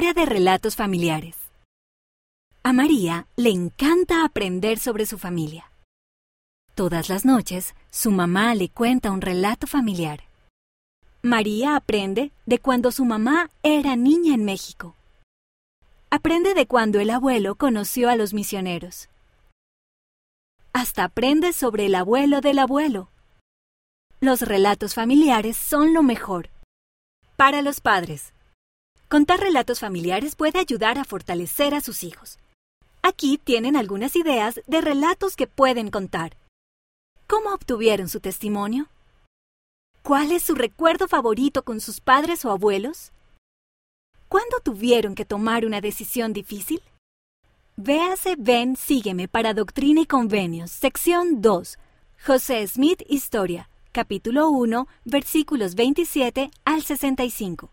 Hora de relatos familiares. A María le encanta aprender sobre su familia. Todas las noches, su mamá le cuenta un relato familiar. María aprende de cuando su mamá era niña en México. Aprende de cuando el abuelo conoció a los misioneros. Hasta aprende sobre el abuelo del abuelo. Los relatos familiares son lo mejor. Para los padres. Contar relatos familiares puede ayudar a fortalecer a sus hijos. Aquí tienen algunas ideas de relatos que pueden contar. ¿Cómo obtuvieron su testimonio? ¿Cuál es su recuerdo favorito con sus padres o abuelos? ¿Cuándo tuvieron que tomar una decisión difícil? Véase Ven, sígueme para Doctrina y Convenios, sección 2. José Smith Historia, capítulo 1, versículos 27 al 65.